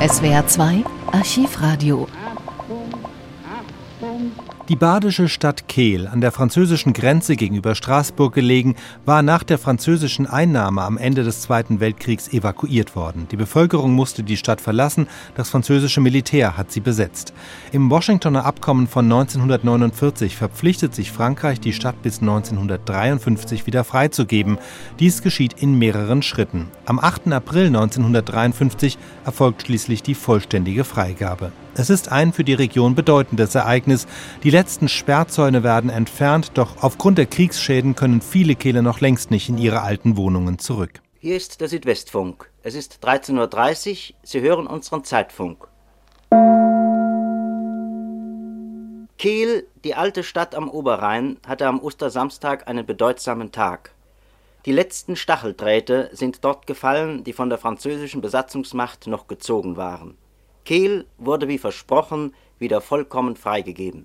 SWR 2 Archivradio die badische Stadt Kehl, an der französischen Grenze gegenüber Straßburg gelegen, war nach der französischen Einnahme am Ende des Zweiten Weltkriegs evakuiert worden. Die Bevölkerung musste die Stadt verlassen, das französische Militär hat sie besetzt. Im Washingtoner Abkommen von 1949 verpflichtet sich Frankreich, die Stadt bis 1953 wieder freizugeben. Dies geschieht in mehreren Schritten. Am 8. April 1953 erfolgt schließlich die vollständige Freigabe. Es ist ein für die Region bedeutendes Ereignis. Die letzten Sperrzäune werden entfernt, doch aufgrund der Kriegsschäden können viele Kehler noch längst nicht in ihre alten Wohnungen zurück. Hier ist der Südwestfunk. Es ist 13.30 Uhr. Sie hören unseren Zeitfunk. Kiel, die alte Stadt am Oberrhein, hatte am Ostersamstag einen bedeutsamen Tag. Die letzten Stacheldrähte sind dort gefallen, die von der französischen Besatzungsmacht noch gezogen waren. Kehl wurde wie versprochen wieder vollkommen freigegeben.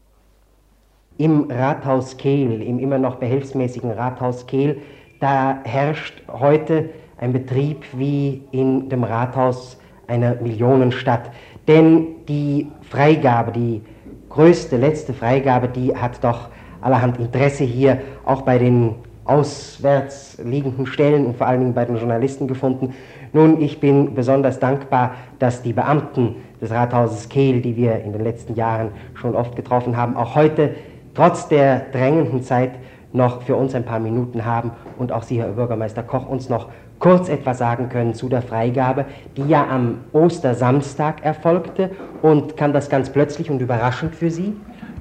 Im Rathaus Kehl, im immer noch behelfsmäßigen Rathaus Kehl, da herrscht heute ein Betrieb wie in dem Rathaus einer Millionenstadt. Denn die Freigabe, die größte, letzte Freigabe, die hat doch allerhand Interesse hier, auch bei den auswärts liegenden Stellen und vor allen Dingen bei den Journalisten gefunden. Nun, ich bin besonders dankbar, dass die Beamten des Rathauses Kehl, die wir in den letzten Jahren schon oft getroffen haben, auch heute trotz der drängenden Zeit noch für uns ein paar Minuten haben und auch Sie, Herr Bürgermeister Koch, uns noch kurz etwas sagen können zu der Freigabe, die ja am Ostersamstag erfolgte und kam das ganz plötzlich und überraschend für Sie?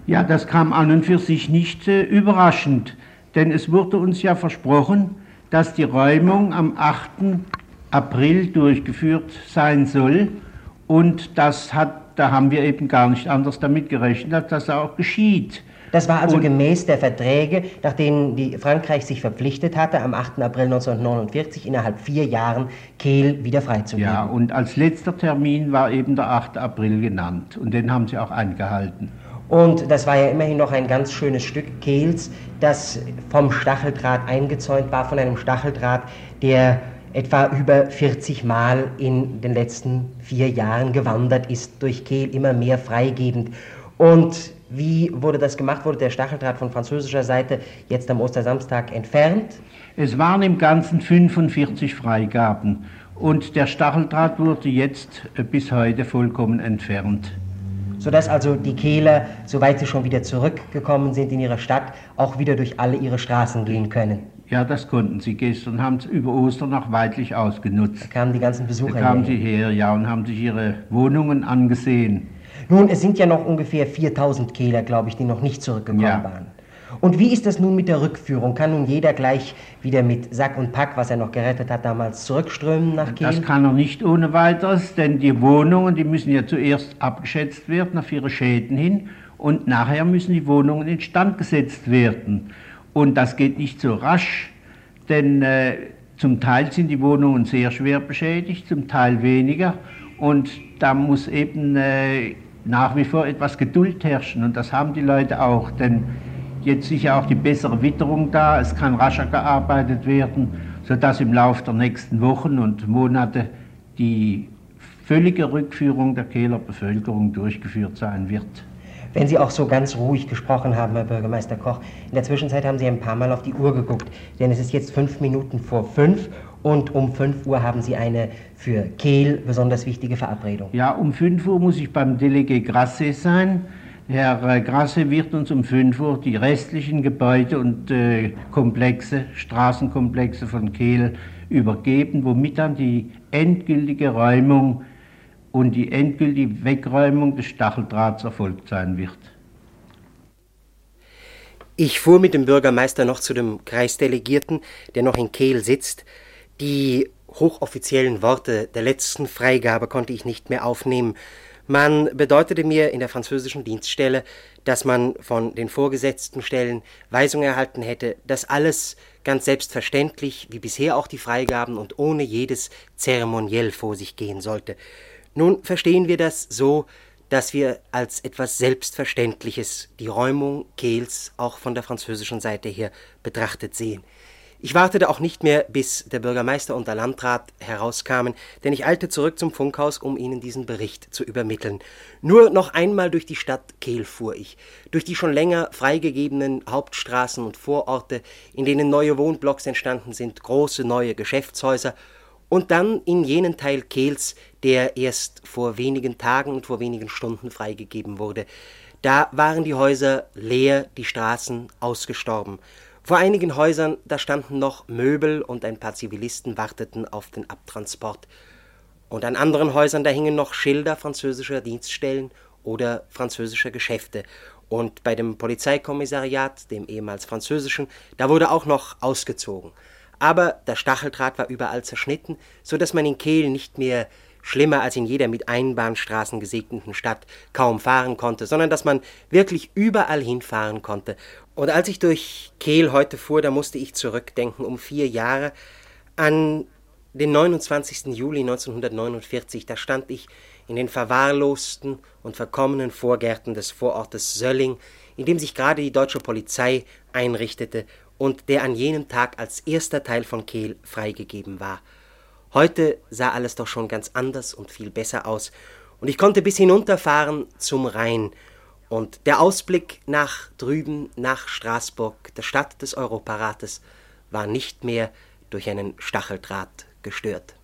Ja, das kam an und für sich nicht äh, überraschend, denn es wurde uns ja versprochen, dass die Räumung am 8. April durchgeführt sein soll und das hat, da haben wir eben gar nicht anders damit gerechnet, dass das auch geschieht. Das war also und gemäß der Verträge, nach denen die Frankreich sich verpflichtet hatte, am 8. April 1949 innerhalb vier Jahren Kehl wieder freizugeben. Ja, und als letzter Termin war eben der 8. April genannt und den haben sie auch eingehalten. Und das war ja immerhin noch ein ganz schönes Stück Kehls, das vom Stacheldraht eingezäunt war, von einem Stacheldraht, der etwa über 40 Mal in den letzten vier Jahren gewandert ist durch Kehl, immer mehr freigebend. Und wie wurde das gemacht? Wurde der Stacheldraht von französischer Seite jetzt am Ostersamstag entfernt? Es waren im Ganzen 45 Freigaben und der Stacheldraht wurde jetzt äh, bis heute vollkommen entfernt. Sodass also die Kehler, soweit sie schon wieder zurückgekommen sind in ihre Stadt, auch wieder durch alle ihre Straßen gehen können. Ja, das konnten sie gestern, haben es über Ostern noch weitlich ausgenutzt. Da kamen die ganzen Besucher Da kamen sie her, ja, und haben sich ihre Wohnungen angesehen. Nun, es sind ja noch ungefähr 4000 Kehler, glaube ich, die noch nicht zurückgekommen ja. waren. Und wie ist das nun mit der Rückführung? Kann nun jeder gleich wieder mit Sack und Pack, was er noch gerettet hat, damals zurückströmen nach Kehl? Das kann er nicht ohne weiteres, denn die Wohnungen, die müssen ja zuerst abgeschätzt werden auf ihre Schäden hin und nachher müssen die Wohnungen instand gesetzt werden. Und das geht nicht so rasch, denn äh, zum Teil sind die Wohnungen sehr schwer beschädigt, zum Teil weniger. Und da muss eben äh, nach wie vor etwas Geduld herrschen. Und das haben die Leute auch, denn jetzt ist ja auch die bessere Witterung da, es kann rascher gearbeitet werden, sodass im Laufe der nächsten Wochen und Monate die völlige Rückführung der Kehler Bevölkerung durchgeführt sein wird wenn Sie auch so ganz ruhig gesprochen haben, Herr Bürgermeister Koch. In der Zwischenzeit haben Sie ein paar Mal auf die Uhr geguckt, denn es ist jetzt fünf Minuten vor fünf und um fünf Uhr haben Sie eine für Kehl besonders wichtige Verabredung. Ja, um fünf Uhr muss ich beim Delegé Grasse sein. Herr äh, Grasse wird uns um 5 Uhr die restlichen Gebäude und äh, Komplexe, Straßenkomplexe von Kehl übergeben, womit dann die endgültige Räumung und die endgültige Wegräumung des Stacheldrahts erfolgt sein wird. Ich fuhr mit dem Bürgermeister noch zu dem Kreisdelegierten, der noch in Kehl sitzt. Die hochoffiziellen Worte der letzten Freigabe konnte ich nicht mehr aufnehmen. Man bedeutete mir in der französischen Dienststelle, dass man von den vorgesetzten Stellen Weisung erhalten hätte, dass alles ganz selbstverständlich, wie bisher auch die Freigaben und ohne jedes Zeremoniell vor sich gehen sollte. Nun verstehen wir das so, dass wir als etwas Selbstverständliches die Räumung Kehls auch von der französischen Seite her betrachtet sehen. Ich wartete auch nicht mehr, bis der Bürgermeister und der Landrat herauskamen, denn ich eilte zurück zum Funkhaus, um ihnen diesen Bericht zu übermitteln. Nur noch einmal durch die Stadt Kehl fuhr ich, durch die schon länger freigegebenen Hauptstraßen und Vororte, in denen neue Wohnblocks entstanden sind, große neue Geschäftshäuser, und dann in jenen Teil Kehls, der erst vor wenigen Tagen und vor wenigen Stunden freigegeben wurde. Da waren die Häuser leer, die Straßen ausgestorben. Vor einigen Häusern, da standen noch Möbel und ein paar Zivilisten warteten auf den Abtransport. Und an anderen Häusern, da hingen noch Schilder französischer Dienststellen oder französischer Geschäfte. Und bei dem Polizeikommissariat, dem ehemals französischen, da wurde auch noch ausgezogen. Aber der Stacheldraht war überall zerschnitten, so dass man in Kehl nicht mehr schlimmer als in jeder mit Einbahnstraßen gesegneten Stadt kaum fahren konnte, sondern dass man wirklich überall hinfahren konnte. Und als ich durch Kehl heute fuhr, da musste ich zurückdenken um vier Jahre an den 29. Juli 1949. Da stand ich in den verwahrlosten und verkommenen Vorgärten des Vorortes Sölling, in dem sich gerade die deutsche Polizei einrichtete und der an jenem Tag als erster Teil von Kehl freigegeben war. Heute sah alles doch schon ganz anders und viel besser aus, und ich konnte bis hinunterfahren zum Rhein, und der Ausblick nach drüben, nach Straßburg, der Stadt des Europarates, war nicht mehr durch einen Stacheldraht gestört.